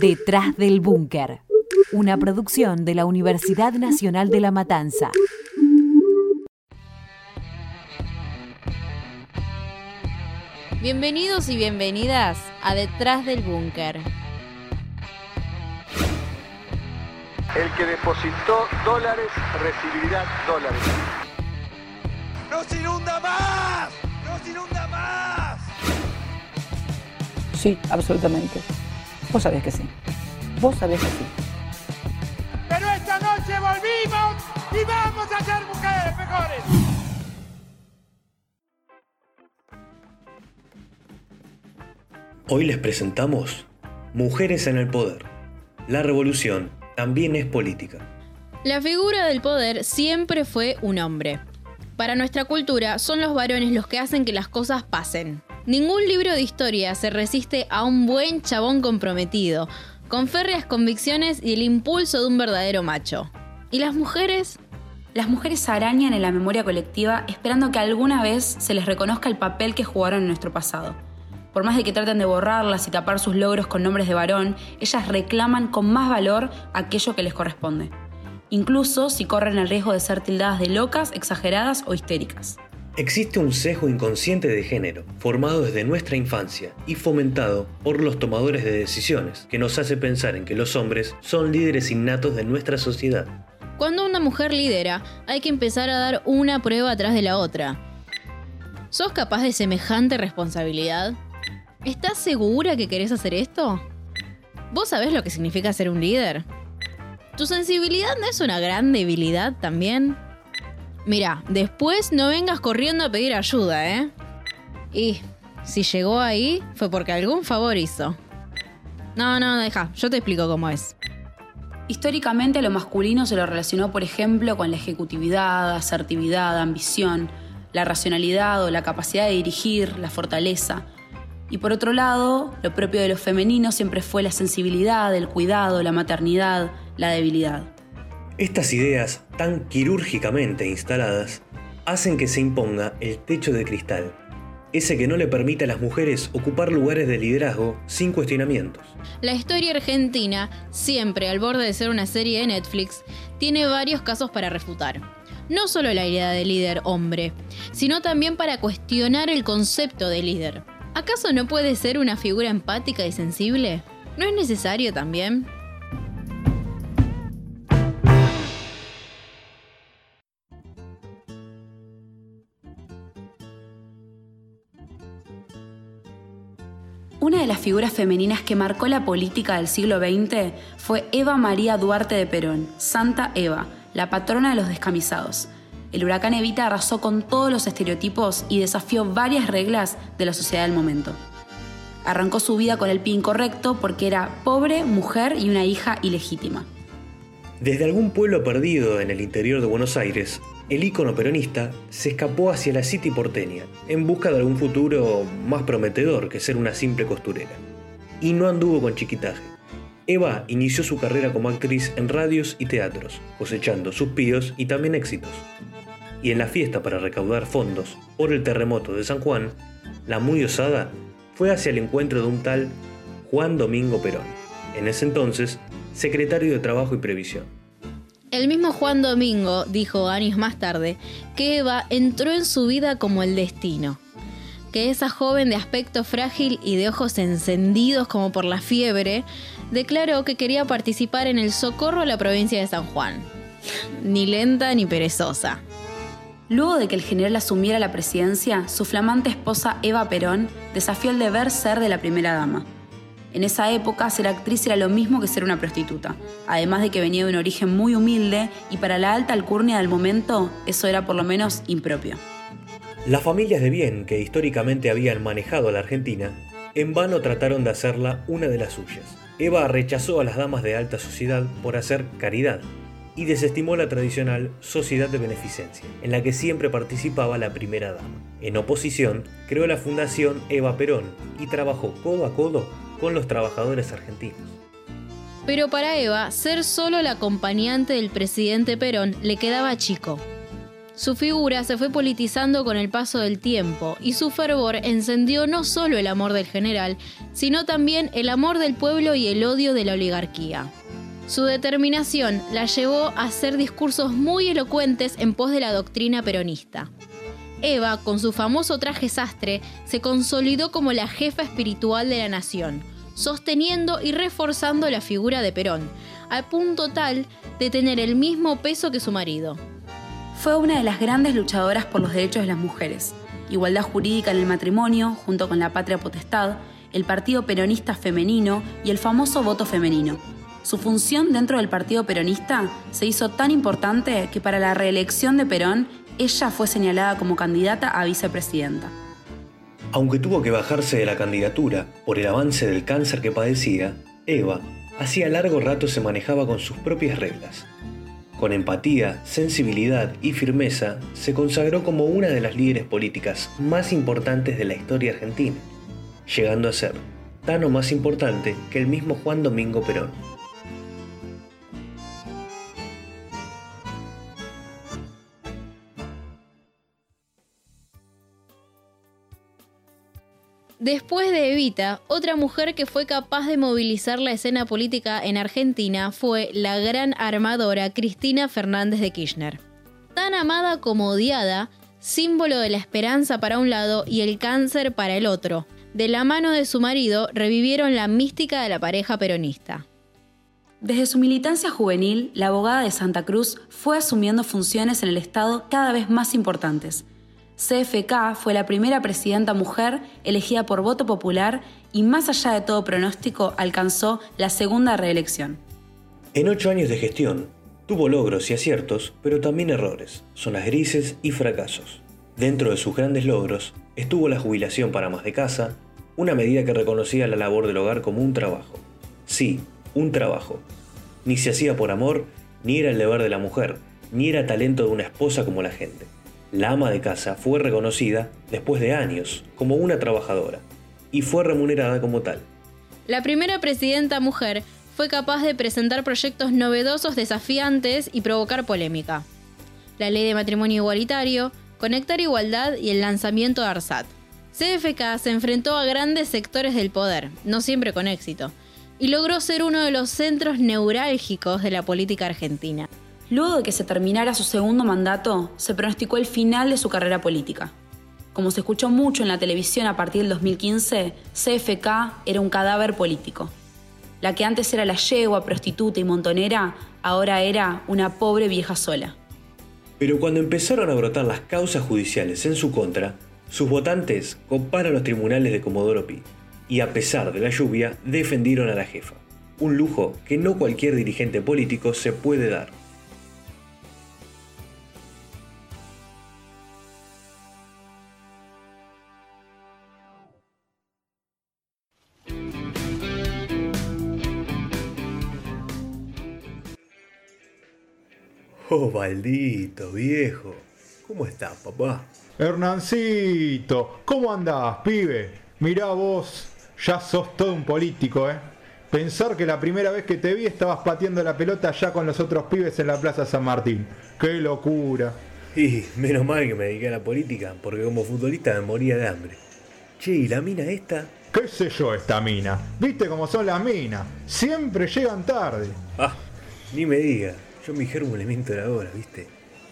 Detrás del Búnker, una producción de la Universidad Nacional de La Matanza. Bienvenidos y bienvenidas a Detrás del Búnker. El que depositó dólares recibirá dólares. ¡Nos inunda más! ¡Nos inunda más! Sí, absolutamente. Vos sabés que sí. Vos sabés que sí. Pero esta noche volvimos y vamos a ser mujeres mejores. Hoy les presentamos Mujeres en el Poder. La revolución también es política. La figura del poder siempre fue un hombre. Para nuestra cultura son los varones los que hacen que las cosas pasen. Ningún libro de historia se resiste a un buen chabón comprometido, con férreas convicciones y el impulso de un verdadero macho. ¿Y las mujeres? Las mujeres arañan en la memoria colectiva esperando que alguna vez se les reconozca el papel que jugaron en nuestro pasado. Por más de que traten de borrarlas y tapar sus logros con nombres de varón, ellas reclaman con más valor aquello que les corresponde. Incluso si corren el riesgo de ser tildadas de locas, exageradas o histéricas. Existe un sesgo inconsciente de género, formado desde nuestra infancia y fomentado por los tomadores de decisiones, que nos hace pensar en que los hombres son líderes innatos de nuestra sociedad. Cuando una mujer lidera, hay que empezar a dar una prueba atrás de la otra. ¿Sos capaz de semejante responsabilidad? ¿Estás segura que querés hacer esto? ¿Vos sabés lo que significa ser un líder? ¿Tu sensibilidad no es una gran debilidad también? Mira, después no vengas corriendo a pedir ayuda, ¿eh? Y si llegó ahí fue porque algún favor hizo. No, no, deja, yo te explico cómo es. Históricamente lo masculino se lo relacionó, por ejemplo, con la ejecutividad, asertividad, ambición, la racionalidad o la capacidad de dirigir, la fortaleza. Y por otro lado, lo propio de lo femenino siempre fue la sensibilidad, el cuidado, la maternidad, la debilidad. Estas ideas, tan quirúrgicamente instaladas, hacen que se imponga el techo de cristal, ese que no le permite a las mujeres ocupar lugares de liderazgo sin cuestionamientos. La historia argentina, siempre al borde de ser una serie de Netflix, tiene varios casos para refutar. No solo la idea de líder hombre, sino también para cuestionar el concepto de líder. ¿Acaso no puede ser una figura empática y sensible? ¿No es necesario también? Figuras femeninas que marcó la política del siglo XX fue Eva María Duarte de Perón, Santa Eva, la patrona de los descamisados. El huracán Evita arrasó con todos los estereotipos y desafió varias reglas de la sociedad del momento. Arrancó su vida con el pie incorrecto porque era pobre, mujer y una hija ilegítima. Desde algún pueblo perdido en el interior de Buenos Aires, el ícono peronista se escapó hacia la City porteña en busca de algún futuro más prometedor que ser una simple costurera. Y no anduvo con chiquitaje. Eva inició su carrera como actriz en radios y teatros, cosechando sus píos y también éxitos. Y en la fiesta para recaudar fondos por el terremoto de San Juan, la muy osada fue hacia el encuentro de un tal Juan Domingo Perón, en ese entonces secretario de Trabajo y Previsión. El mismo Juan Domingo dijo años más tarde que Eva entró en su vida como el destino, que esa joven de aspecto frágil y de ojos encendidos como por la fiebre, declaró que quería participar en el socorro a la provincia de San Juan. Ni lenta ni perezosa. Luego de que el general asumiera la presidencia, su flamante esposa Eva Perón desafió el deber ser de la primera dama. En esa época, ser actriz era lo mismo que ser una prostituta, además de que venía de un origen muy humilde y para la alta alcurnia del momento, eso era por lo menos impropio. Las familias de bien que históricamente habían manejado a la Argentina, en vano trataron de hacerla una de las suyas. Eva rechazó a las damas de alta sociedad por hacer caridad y desestimó la tradicional sociedad de beneficencia, en la que siempre participaba la primera dama. En oposición, creó la Fundación Eva Perón y trabajó codo a codo con los trabajadores argentinos. Pero para Eva, ser solo la acompañante del presidente Perón le quedaba chico. Su figura se fue politizando con el paso del tiempo y su fervor encendió no solo el amor del general, sino también el amor del pueblo y el odio de la oligarquía. Su determinación la llevó a hacer discursos muy elocuentes en pos de la doctrina peronista. Eva, con su famoso traje sastre, se consolidó como la jefa espiritual de la nación, sosteniendo y reforzando la figura de Perón, al punto tal de tener el mismo peso que su marido. Fue una de las grandes luchadoras por los derechos de las mujeres, igualdad jurídica en el matrimonio, junto con la patria potestad, el Partido Peronista Femenino y el famoso voto femenino. Su función dentro del Partido Peronista se hizo tan importante que para la reelección de Perón ella fue señalada como candidata a vicepresidenta. Aunque tuvo que bajarse de la candidatura por el avance del cáncer que padecía, Eva hacía largo rato se manejaba con sus propias reglas con empatía, sensibilidad y firmeza, se consagró como una de las líderes políticas más importantes de la historia argentina, llegando a ser tan o más importante que el mismo Juan Domingo Perón. Después de Evita, otra mujer que fue capaz de movilizar la escena política en Argentina fue la gran armadora Cristina Fernández de Kirchner. Tan amada como odiada, símbolo de la esperanza para un lado y el cáncer para el otro. De la mano de su marido revivieron la mística de la pareja peronista. Desde su militancia juvenil, la abogada de Santa Cruz fue asumiendo funciones en el Estado cada vez más importantes CFK fue la primera presidenta mujer elegida por voto popular y más allá de todo pronóstico alcanzó la segunda reelección. En ocho años de gestión, tuvo logros y aciertos, pero también errores, zonas grises y fracasos. Dentro de sus grandes logros estuvo la jubilación para más de casa, una medida que reconocía la labor del hogar como un trabajo. Sí, un trabajo. Ni se hacía por amor, ni era el deber de la mujer, ni era talento de una esposa como la gente. La ama de casa fue reconocida, después de años, como una trabajadora, y fue remunerada como tal. La primera presidenta mujer fue capaz de presentar proyectos novedosos, desafiantes y provocar polémica. La ley de matrimonio igualitario, conectar igualdad y el lanzamiento de ARSAT. CFK se enfrentó a grandes sectores del poder, no siempre con éxito, y logró ser uno de los centros neurálgicos de la política argentina. Luego de que se terminara su segundo mandato, se pronosticó el final de su carrera política. Como se escuchó mucho en la televisión a partir del 2015, CFK era un cadáver político. La que antes era la yegua, prostituta y montonera, ahora era una pobre vieja sola. Pero cuando empezaron a brotar las causas judiciales en su contra, sus votantes comparan los tribunales de Comodoro Pi y a pesar de la lluvia defendieron a la jefa. Un lujo que no cualquier dirigente político se puede dar. Oh, Valdito, viejo. ¿Cómo estás, papá? Hernancito, ¿cómo andás, pibe? Mirá vos, ya sos todo un político, ¿eh? Pensar que la primera vez que te vi estabas pateando la pelota ya con los otros pibes en la Plaza San Martín. ¡Qué locura! Y menos mal que me dediqué a la política, porque como futbolista me moría de hambre. Che, ¿y la mina esta? ¿Qué sé yo esta mina? ¿Viste cómo son las minas? Siempre llegan tarde. Ah, ni me diga. Yo mi germo le miento la hora, ¿viste?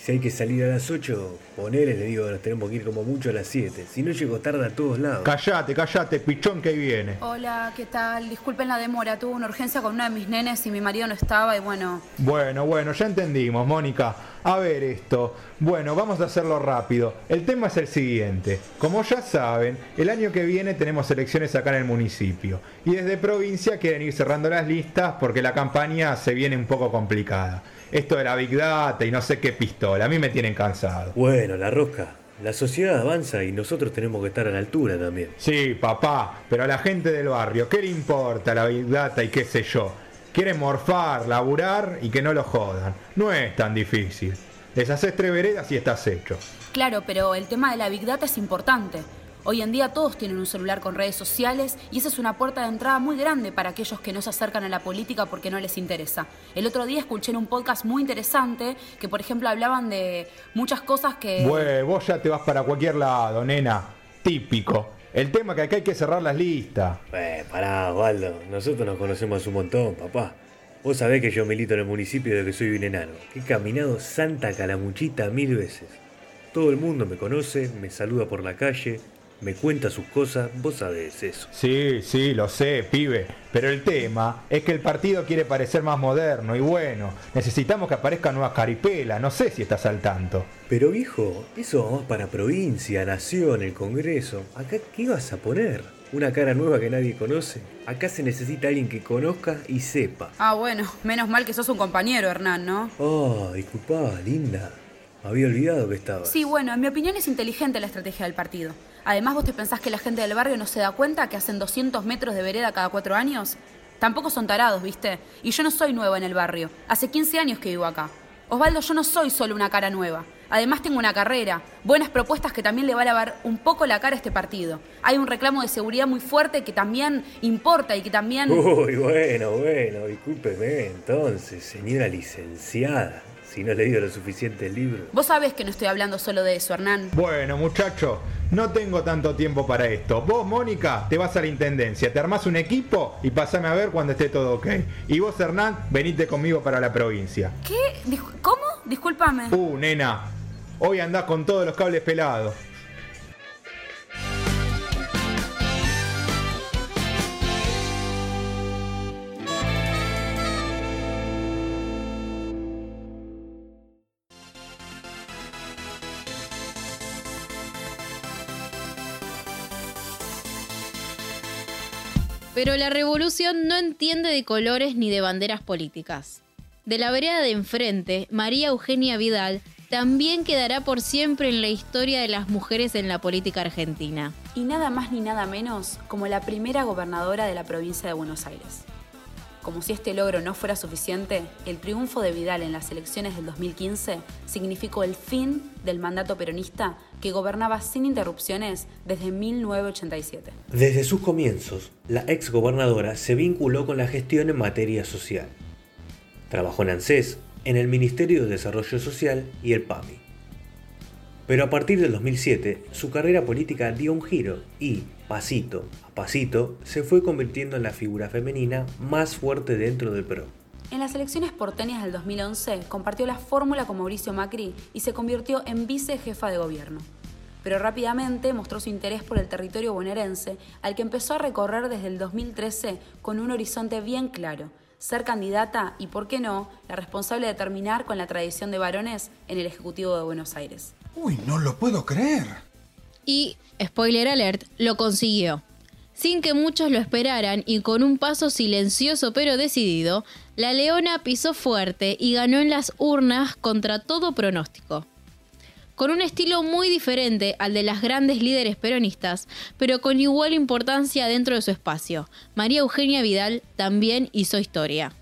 Si hay que salir a las 8, ponele, le digo, nos tenemos que ir como mucho a las 7. Si no llego tarde a todos lados. Callate, callate, pichón que ahí viene. Hola, ¿qué tal? Disculpen la demora, tuve una urgencia con uno de mis nenes y mi marido no estaba y bueno. Bueno, bueno, ya entendimos, Mónica. A ver esto. Bueno, vamos a hacerlo rápido. El tema es el siguiente. Como ya saben, el año que viene tenemos elecciones acá en el municipio. Y desde provincia quieren ir cerrando las listas porque la campaña se viene un poco complicada esto de la Big Data y no sé qué pistola. A mí me tienen cansado. Bueno, la rosca. La sociedad avanza y nosotros tenemos que estar a la altura también. Sí, papá, pero a la gente del barrio, ¿qué le importa la Big Data y qué sé yo? Quieren morfar, laburar y que no lo jodan. No es tan difícil. Les haces tres veredas y estás hecho. Claro, pero el tema de la Big Data es importante. Hoy en día todos tienen un celular con redes sociales y esa es una puerta de entrada muy grande para aquellos que no se acercan a la política porque no les interesa. El otro día escuché en un podcast muy interesante que, por ejemplo, hablaban de muchas cosas que... Bueno, vos ya te vas para cualquier lado, nena. Típico. El tema que acá hay que cerrar las listas. Eh, pará, Osvaldo. Nosotros nos conocemos un montón, papá. Vos sabés que yo milito en el municipio de que soy un enano. Que he caminado Santa Calamuchita mil veces. Todo el mundo me conoce, me saluda por la calle, me cuenta sus cosas, vos sabés eso. Sí, sí, lo sé, pibe. Pero el tema es que el partido quiere parecer más moderno y bueno, necesitamos que aparezcan nuevas caripelas, no sé si estás al tanto. Pero viejo, eso va más para provincia, nación, el Congreso. Acá, ¿qué vas a poner? ¿Una cara nueva que nadie conoce? Acá se necesita alguien que conozca y sepa. Ah, bueno, menos mal que sos un compañero, Hernán, ¿no? Oh, disculpa, linda. Había olvidado que estaba. Sí, bueno, en mi opinión es inteligente la estrategia del partido. Además, ¿vos te pensás que la gente del barrio no se da cuenta que hacen 200 metros de vereda cada cuatro años? Tampoco son tarados, ¿viste? Y yo no soy nueva en el barrio. Hace 15 años que vivo acá. Osvaldo, yo no soy solo una cara nueva. Además tengo una carrera, buenas propuestas que también le va a lavar un poco la cara a este partido. Hay un reclamo de seguridad muy fuerte que también importa y que también... Uy, bueno, bueno, discúlpeme entonces, señora licenciada si no he leído lo suficiente el libro. Vos sabés que no estoy hablando solo de eso, Hernán. Bueno, muchacho, no tengo tanto tiempo para esto. Vos, Mónica, te vas a la intendencia, te armás un equipo y pasame a ver cuando esté todo ok. Y vos, Hernán, venite conmigo para la provincia. ¿Qué? ¿Cómo? Discúlpame. Uh, nena, hoy andás con todos los cables pelados. Pero la revolución no entiende de colores ni de banderas políticas. De la vereda de enfrente, María Eugenia Vidal también quedará por siempre en la historia de las mujeres en la política argentina. Y nada más ni nada menos como la primera gobernadora de la provincia de Buenos Aires. Como si este logro no fuera suficiente, el triunfo de Vidal en las elecciones del 2015 significó el fin del mandato peronista que gobernaba sin interrupciones desde 1987. Desde sus comienzos, la ex gobernadora se vinculó con la gestión en materia social. Trabajó en ANSES, en el Ministerio de Desarrollo Social y el PAMI. Pero a partir del 2007, su carrera política dio un giro y, pasito a pasito, se fue convirtiendo en la figura femenina más fuerte dentro del PRO. En las elecciones porteñas del 2011 compartió la fórmula con Mauricio Macri y se convirtió en vicejefa de gobierno. Pero rápidamente mostró su interés por el territorio bonaerense, al que empezó a recorrer desde el 2013 con un horizonte bien claro, ser candidata y, por qué no, la responsable de terminar con la tradición de varones en el Ejecutivo de Buenos Aires. Uy, no lo puedo creer. Y, spoiler alert, lo consiguió. Sin que muchos lo esperaran y con un paso silencioso pero decidido, la leona pisó fuerte y ganó en las urnas contra todo pronóstico. Con un estilo muy diferente al de las grandes líderes peronistas, pero con igual importancia dentro de su espacio, María Eugenia Vidal también hizo historia.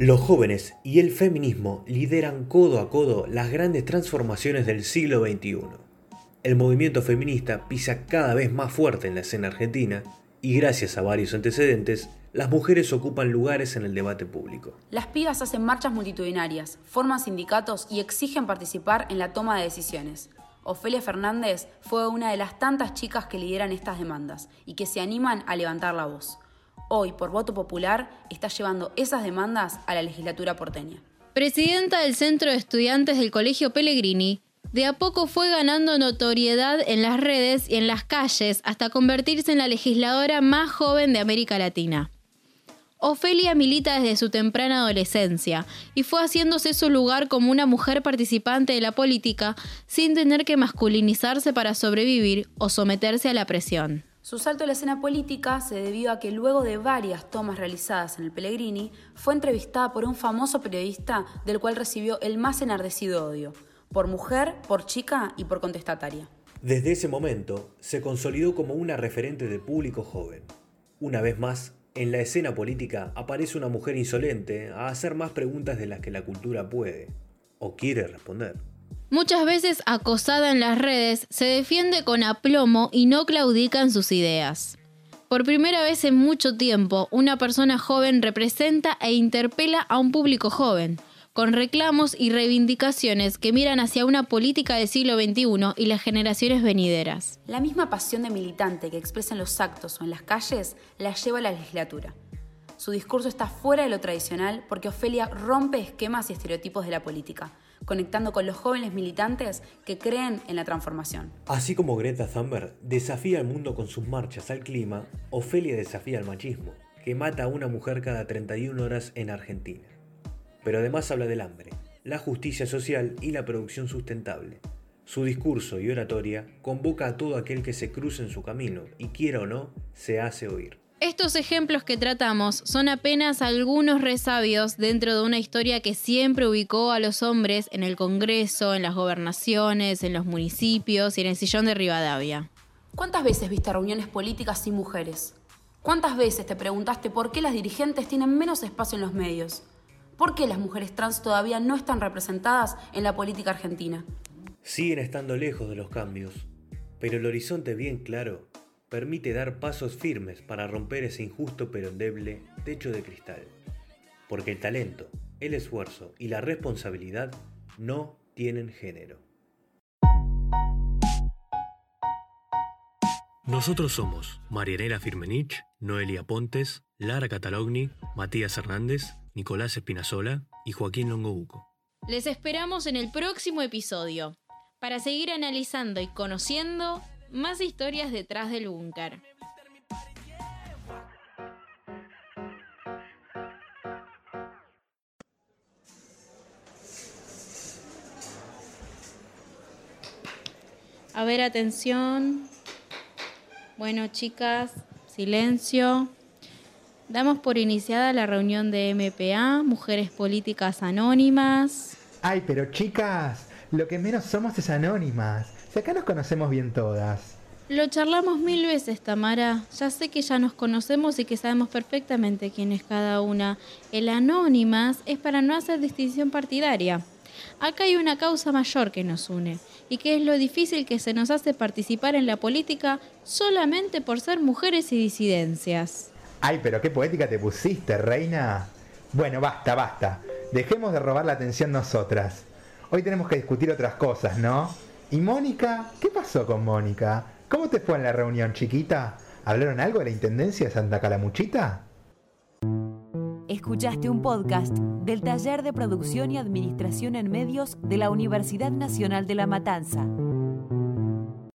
Los jóvenes y el feminismo lideran codo a codo las grandes transformaciones del siglo XXI. El movimiento feminista pisa cada vez más fuerte en la escena argentina y gracias a varios antecedentes, las mujeres ocupan lugares en el debate público. Las pibas hacen marchas multitudinarias, forman sindicatos y exigen participar en la toma de decisiones. Ofelia Fernández fue una de las tantas chicas que lideran estas demandas y que se animan a levantar la voz hoy por voto popular está llevando esas demandas a la legislatura porteña. Presidenta del Centro de Estudiantes del Colegio Pellegrini, de a poco fue ganando notoriedad en las redes y en las calles hasta convertirse en la legisladora más joven de América Latina. Ofelia milita desde su temprana adolescencia y fue haciéndose su lugar como una mujer participante de la política sin tener que masculinizarse para sobrevivir o someterse a la presión. Su salto a la escena política se debió a que luego de varias tomas realizadas en el Pellegrini, fue entrevistada por un famoso periodista del cual recibió el más enardecido odio, por mujer, por chica y por contestataria. Desde ese momento, se consolidó como una referente del público joven. Una vez más, En la escena política aparece una mujer insolente a hacer más preguntas de las que la cultura puede o quiere responder. Muchas veces acosada en las redes, se defiende con aplomo y no claudica en sus ideas. Por primera vez en mucho tiempo, una persona joven representa e interpela a un público joven, con reclamos y reivindicaciones que miran hacia una política del siglo XXI y las generaciones venideras. La misma pasión de militante que expresa en los actos o en las calles la lleva a la legislatura. Su discurso está fuera de lo tradicional porque Ofelia rompe esquemas y estereotipos de la política, conectando con los jóvenes militantes que creen en la transformación. Así como Greta Thunberg desafía al mundo con sus marchas al clima, Ofelia desafía al machismo, que mata a una mujer cada 31 horas en Argentina. Pero además habla del hambre, la justicia social y la producción sustentable. Su discurso y oratoria convoca a todo aquel que se cruce en su camino y quiera o no, se hace oír. Estos ejemplos que tratamos son apenas algunos resabios dentro de una historia que siempre ubicó a los hombres en el Congreso, en las gobernaciones, en los municipios y en el sillón de Rivadavia. ¿Cuántas veces viste reuniones políticas sin mujeres? ¿Cuántas veces te preguntaste por qué las dirigentes tienen menos espacio en los medios? ¿Por qué las mujeres trans todavía no están representadas en la política argentina? Siguen estando lejos de los cambios, pero el horizonte bien claro permite dar pasos firmes para romper ese injusto pero endeble techo de cristal. Porque el talento, el esfuerzo y la responsabilidad no tienen género. Nosotros somos Marianela Firmenich, Noelia Pontes, Lara Catalogni, Matías Hernández, Nicolás Espinazola y Joaquín Longobuco. Les esperamos en el próximo episodio para seguir analizando y conociendo más historias detrás del búnker. A ver, atención. Bueno, chicas, silencio. Damos por iniciada la reunión de MPA, Mujeres Políticas Anónimas. Ay, pero chicas, lo que menos somos es anónimas. Si acá nos conocemos bien todas. Lo charlamos mil veces, Tamara. Ya sé que ya nos conocemos y que sabemos perfectamente quién es cada una. El anónimas es para no hacer distinción partidaria. Acá hay una causa mayor que nos une, y que es lo difícil que se nos hace participar en la política solamente por ser mujeres y disidencias. Ay, pero qué poética te pusiste, reina. Bueno, basta, basta. Dejemos de robar la atención nosotras. Hoy tenemos que discutir otras cosas, ¿no? ¿Y Mónica? ¿Qué pasó con Mónica? ¿Cómo te fue en la reunión, chiquita? ¿Hablaron algo de la Intendencia de Santa Calamuchita? Escuchaste un podcast del Taller de Producción y Administración en Medios de la Universidad Nacional de La Matanza.